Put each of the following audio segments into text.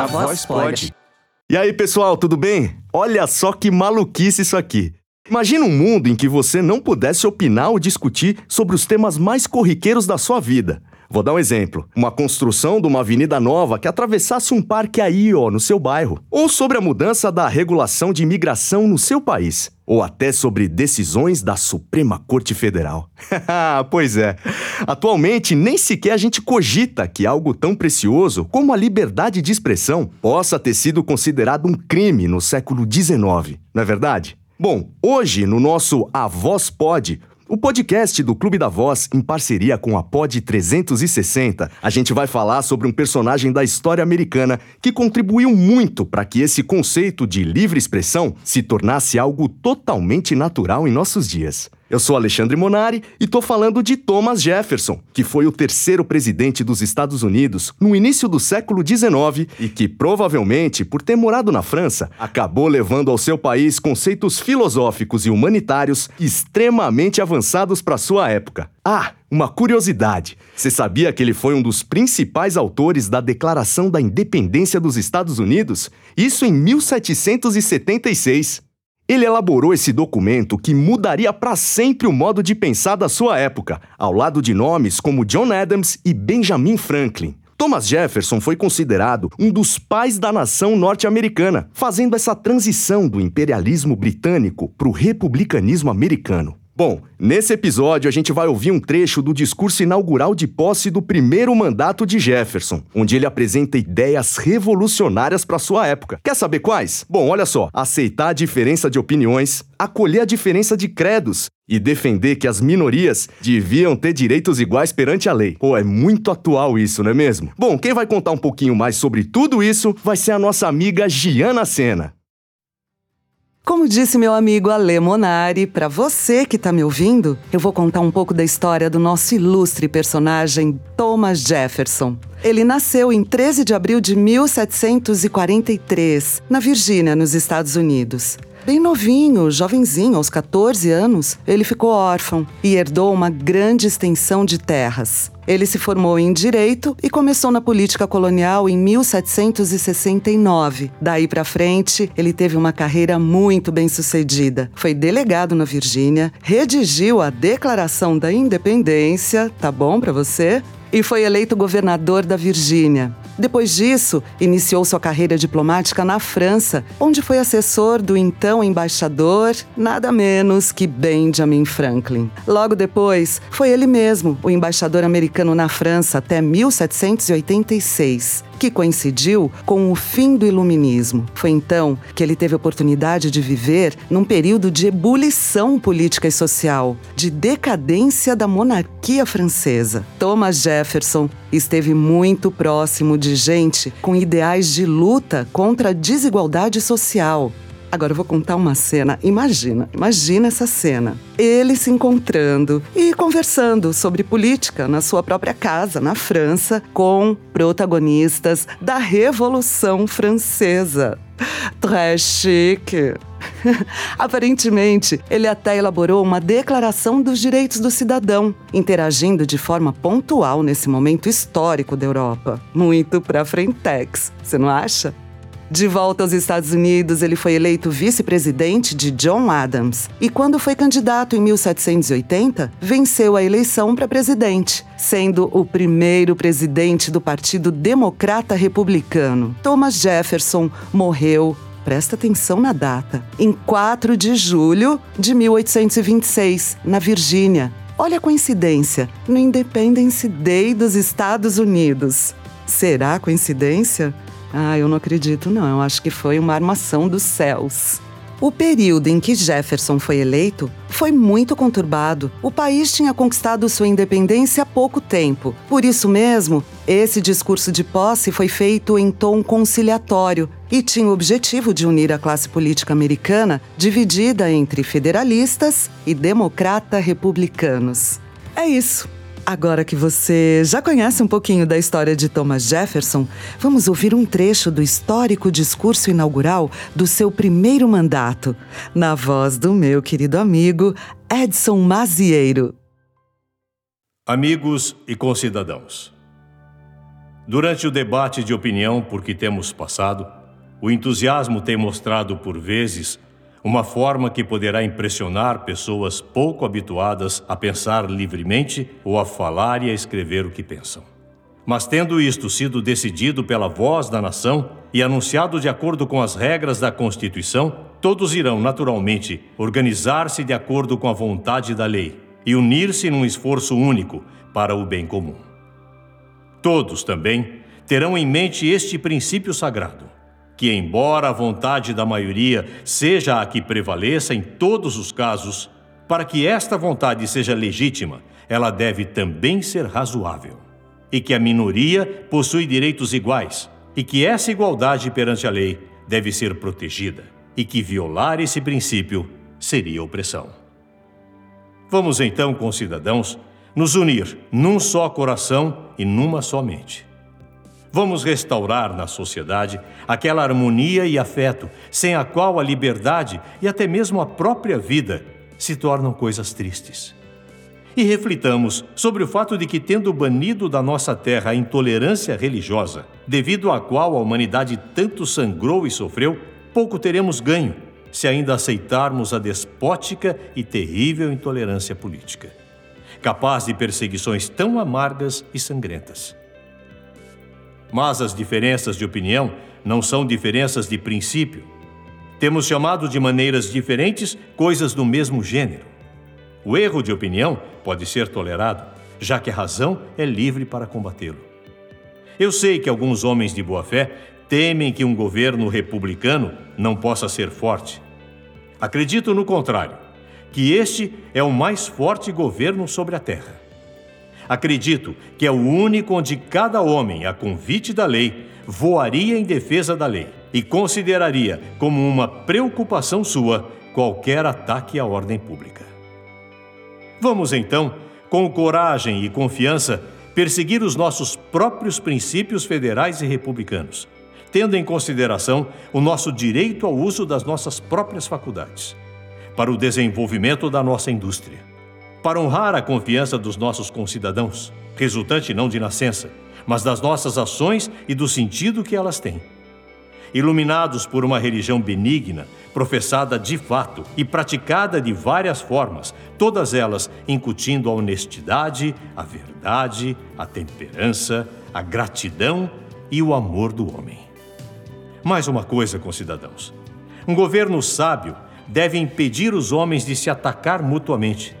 A, voz pode. E aí, pessoal, tudo bem? Olha só que maluquice isso aqui. Imagina um mundo em que você não pudesse opinar ou discutir sobre os temas mais corriqueiros da sua vida. Vou dar um exemplo. Uma construção de uma avenida nova que atravessasse um parque aí, ó, no seu bairro. Ou sobre a mudança da regulação de imigração no seu país. Ou até sobre decisões da Suprema Corte Federal. pois é. Atualmente, nem sequer a gente cogita que algo tão precioso como a liberdade de expressão possa ter sido considerado um crime no século XIX, não é verdade? Bom, hoje, no nosso A Voz Pode, o podcast do Clube da Voz, em parceria com a Pod 360, a gente vai falar sobre um personagem da história americana que contribuiu muito para que esse conceito de livre expressão se tornasse algo totalmente natural em nossos dias. Eu sou Alexandre Monari e tô falando de Thomas Jefferson, que foi o terceiro presidente dos Estados Unidos no início do século XIX e que provavelmente, por ter morado na França, acabou levando ao seu país conceitos filosóficos e humanitários extremamente avançados para sua época. Ah, uma curiosidade. Você sabia que ele foi um dos principais autores da Declaração da Independência dos Estados Unidos? Isso em 1776. Ele elaborou esse documento que mudaria para sempre o modo de pensar da sua época, ao lado de nomes como John Adams e Benjamin Franklin. Thomas Jefferson foi considerado um dos pais da nação norte-americana, fazendo essa transição do imperialismo britânico para o republicanismo americano. Bom, nesse episódio a gente vai ouvir um trecho do discurso inaugural de posse do primeiro mandato de Jefferson, onde ele apresenta ideias revolucionárias para sua época. Quer saber quais? Bom, olha só: aceitar a diferença de opiniões, acolher a diferença de credos e defender que as minorias deviam ter direitos iguais perante a lei. Pô, é muito atual isso, não é mesmo? Bom, quem vai contar um pouquinho mais sobre tudo isso vai ser a nossa amiga Giana Sena. Como disse meu amigo Ale Monari, para você que está me ouvindo, eu vou contar um pouco da história do nosso ilustre personagem Thomas Jefferson. Ele nasceu em 13 de abril de 1743, na Virgínia, nos Estados Unidos. Bem novinho, jovenzinho, aos 14 anos, ele ficou órfão e herdou uma grande extensão de terras. Ele se formou em direito e começou na política colonial em 1769. Daí para frente, ele teve uma carreira muito bem-sucedida. Foi delegado na Virgínia, redigiu a Declaração da Independência, tá bom para você? E foi eleito governador da Virgínia. Depois disso, iniciou sua carreira diplomática na França, onde foi assessor do então embaixador, nada menos que Benjamin Franklin. Logo depois, foi ele mesmo o embaixador americano na França até 1786 que coincidiu com o fim do iluminismo. Foi então que ele teve a oportunidade de viver num período de ebulição política e social, de decadência da monarquia francesa. Thomas Jefferson esteve muito próximo de gente com ideais de luta contra a desigualdade social. Agora eu vou contar uma cena. Imagina, imagina essa cena. Ele se encontrando e conversando sobre política na sua própria casa, na França, com protagonistas da Revolução Francesa. Très chique. Aparentemente, ele até elaborou uma declaração dos direitos do cidadão, interagindo de forma pontual nesse momento histórico da Europa. Muito pra frentex, você não acha? De volta aos Estados Unidos, ele foi eleito vice-presidente de John Adams e, quando foi candidato em 1780, venceu a eleição para presidente, sendo o primeiro presidente do Partido Democrata Republicano. Thomas Jefferson morreu presta atenção na data, em 4 de julho de 1826, na Virgínia. Olha a coincidência, no Independence Day dos Estados Unidos. Será coincidência? Ah, eu não acredito, não. Eu acho que foi uma armação dos céus. O período em que Jefferson foi eleito foi muito conturbado. O país tinha conquistado sua independência há pouco tempo. Por isso mesmo, esse discurso de posse foi feito em tom conciliatório e tinha o objetivo de unir a classe política americana, dividida entre federalistas e democrata-republicanos. É isso. Agora que você já conhece um pouquinho da história de Thomas Jefferson, vamos ouvir um trecho do histórico discurso inaugural do seu primeiro mandato, na voz do meu querido amigo Edson Mazieiro. Amigos e concidadãos, Durante o debate de opinião por que temos passado, o entusiasmo tem mostrado por vezes uma forma que poderá impressionar pessoas pouco habituadas a pensar livremente ou a falar e a escrever o que pensam. Mas, tendo isto sido decidido pela voz da nação e anunciado de acordo com as regras da Constituição, todos irão, naturalmente, organizar-se de acordo com a vontade da lei e unir-se num esforço único para o bem comum. Todos também terão em mente este princípio sagrado que, embora a vontade da maioria seja a que prevaleça em todos os casos, para que esta vontade seja legítima, ela deve também ser razoável. E que a minoria possui direitos iguais, e que essa igualdade perante a lei deve ser protegida, e que violar esse princípio seria opressão. Vamos então, concidadãos, nos unir num só coração e numa só mente Vamos restaurar na sociedade aquela harmonia e afeto sem a qual a liberdade e até mesmo a própria vida se tornam coisas tristes. E reflitamos sobre o fato de que, tendo banido da nossa terra a intolerância religiosa, devido à qual a humanidade tanto sangrou e sofreu, pouco teremos ganho se ainda aceitarmos a despótica e terrível intolerância política, capaz de perseguições tão amargas e sangrentas. Mas as diferenças de opinião não são diferenças de princípio. Temos chamado de maneiras diferentes coisas do mesmo gênero. O erro de opinião pode ser tolerado, já que a razão é livre para combatê-lo. Eu sei que alguns homens de boa fé temem que um governo republicano não possa ser forte. Acredito no contrário, que este é o mais forte governo sobre a terra. Acredito que é o único onde cada homem, a convite da lei, voaria em defesa da lei e consideraria como uma preocupação sua qualquer ataque à ordem pública. Vamos então, com coragem e confiança, perseguir os nossos próprios princípios federais e republicanos, tendo em consideração o nosso direito ao uso das nossas próprias faculdades, para o desenvolvimento da nossa indústria para honrar a confiança dos nossos concidadãos, resultante não de nascença, mas das nossas ações e do sentido que elas têm. Iluminados por uma religião benigna, professada de fato e praticada de várias formas, todas elas incutindo a honestidade, a verdade, a temperança, a gratidão e o amor do homem. Mais uma coisa, concidadãos: um governo sábio deve impedir os homens de se atacar mutuamente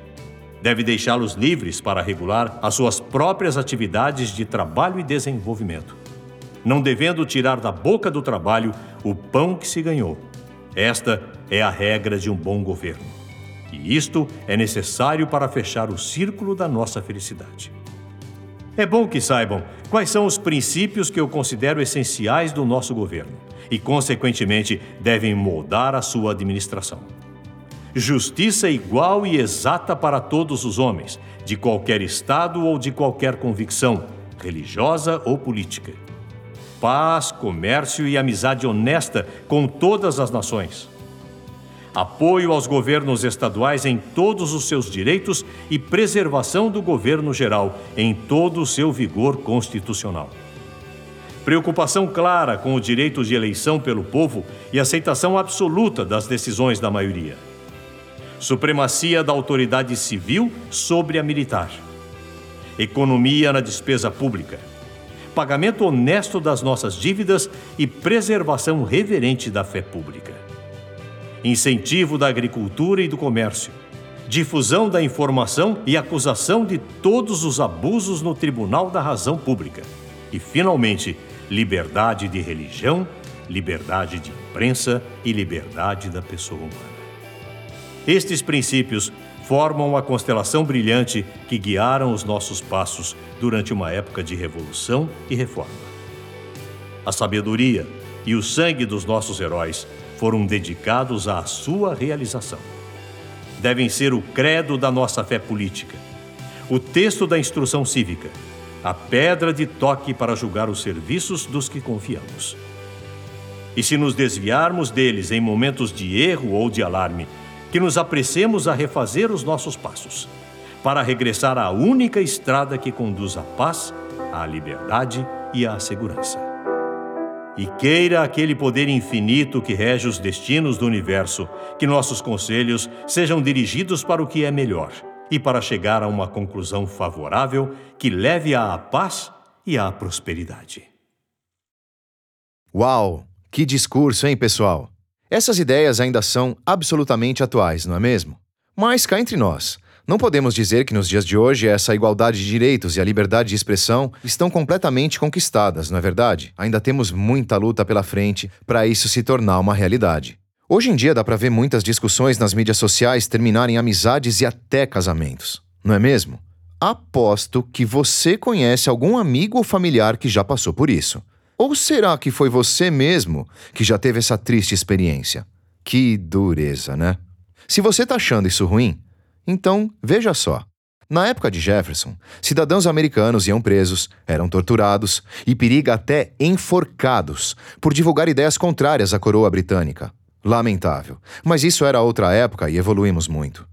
Deve deixá-los livres para regular as suas próprias atividades de trabalho e desenvolvimento, não devendo tirar da boca do trabalho o pão que se ganhou. Esta é a regra de um bom governo. E isto é necessário para fechar o círculo da nossa felicidade. É bom que saibam quais são os princípios que eu considero essenciais do nosso governo e, consequentemente, devem moldar a sua administração justiça igual e exata para todos os homens, de qualquer estado ou de qualquer convicção, religiosa ou política. Paz, comércio e amizade honesta com todas as nações. Apoio aos governos estaduais em todos os seus direitos e preservação do governo geral em todo o seu vigor constitucional. Preocupação clara com o direito de eleição pelo povo e aceitação absoluta das decisões da maioria supremacia da autoridade civil sobre a militar, economia na despesa pública, pagamento honesto das nossas dívidas e preservação reverente da fé pública, incentivo da agricultura e do comércio, difusão da informação e acusação de todos os abusos no Tribunal da Razão Pública. E, finalmente, liberdade de religião, liberdade de imprensa e liberdade da pessoa humana. Estes princípios formam a constelação brilhante que guiaram os nossos passos durante uma época de revolução e reforma. A sabedoria e o sangue dos nossos heróis foram dedicados à sua realização. Devem ser o credo da nossa fé política, o texto da instrução cívica, a pedra de toque para julgar os serviços dos que confiamos. E se nos desviarmos deles em momentos de erro ou de alarme, que nos apressemos a refazer os nossos passos, para regressar à única estrada que conduz à paz, à liberdade e à segurança. E queira aquele poder infinito que rege os destinos do universo que nossos conselhos sejam dirigidos para o que é melhor e para chegar a uma conclusão favorável que leve à paz e à prosperidade. Uau! Que discurso, hein, pessoal? Essas ideias ainda são absolutamente atuais, não é mesmo? Mas cá entre nós, não podemos dizer que nos dias de hoje essa igualdade de direitos e a liberdade de expressão estão completamente conquistadas, não é verdade? Ainda temos muita luta pela frente para isso se tornar uma realidade. Hoje em dia dá para ver muitas discussões nas mídias sociais terminarem amizades e até casamentos, não é mesmo? Aposto que você conhece algum amigo ou familiar que já passou por isso. Ou será que foi você mesmo que já teve essa triste experiência? Que dureza, né? Se você tá achando isso ruim, então veja só. Na época de Jefferson, cidadãos americanos iam presos, eram torturados e periga até enforcados por divulgar ideias contrárias à coroa britânica. Lamentável, mas isso era outra época e evoluímos muito.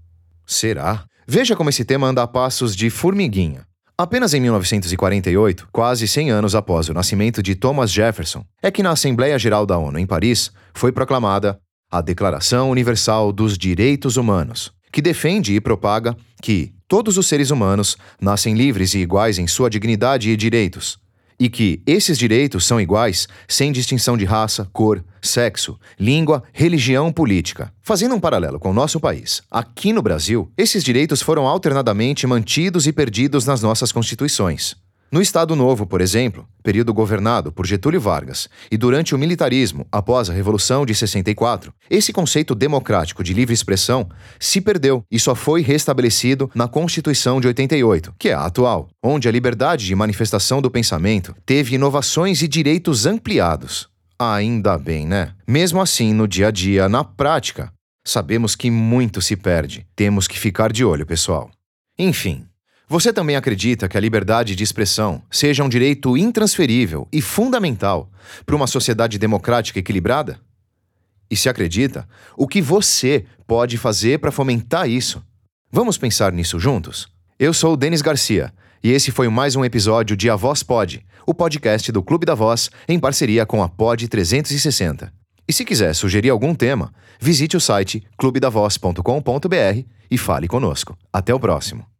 Será? Veja como esse tema anda a passos de formiguinha. Apenas em 1948, quase 100 anos após o nascimento de Thomas Jefferson, é que na Assembleia Geral da ONU em Paris foi proclamada a Declaração Universal dos Direitos Humanos, que defende e propaga que todos os seres humanos nascem livres e iguais em sua dignidade e direitos, e que esses direitos são iguais sem distinção de raça, cor, sexo, língua, religião política. Fazendo um paralelo com o nosso país, aqui no Brasil, esses direitos foram alternadamente mantidos e perdidos nas nossas constituições. No Estado Novo, por exemplo, período governado por Getúlio Vargas, e durante o militarismo após a Revolução de 64, esse conceito democrático de livre expressão se perdeu e só foi restabelecido na Constituição de 88, que é a atual, onde a liberdade de manifestação do pensamento teve inovações e direitos ampliados. Ainda bem, né? Mesmo assim, no dia a dia, na prática, sabemos que muito se perde. Temos que ficar de olho, pessoal. Enfim, você também acredita que a liberdade de expressão seja um direito intransferível e fundamental para uma sociedade democrática equilibrada? E se acredita, o que você pode fazer para fomentar isso? Vamos pensar nisso juntos? Eu sou o Denis Garcia e esse foi mais um episódio de A Voz Pod, o podcast do Clube da Voz em parceria com a Pod 360. E se quiser sugerir algum tema, visite o site clubedavoz.com.br e fale conosco. Até o próximo.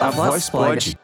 A voz pode.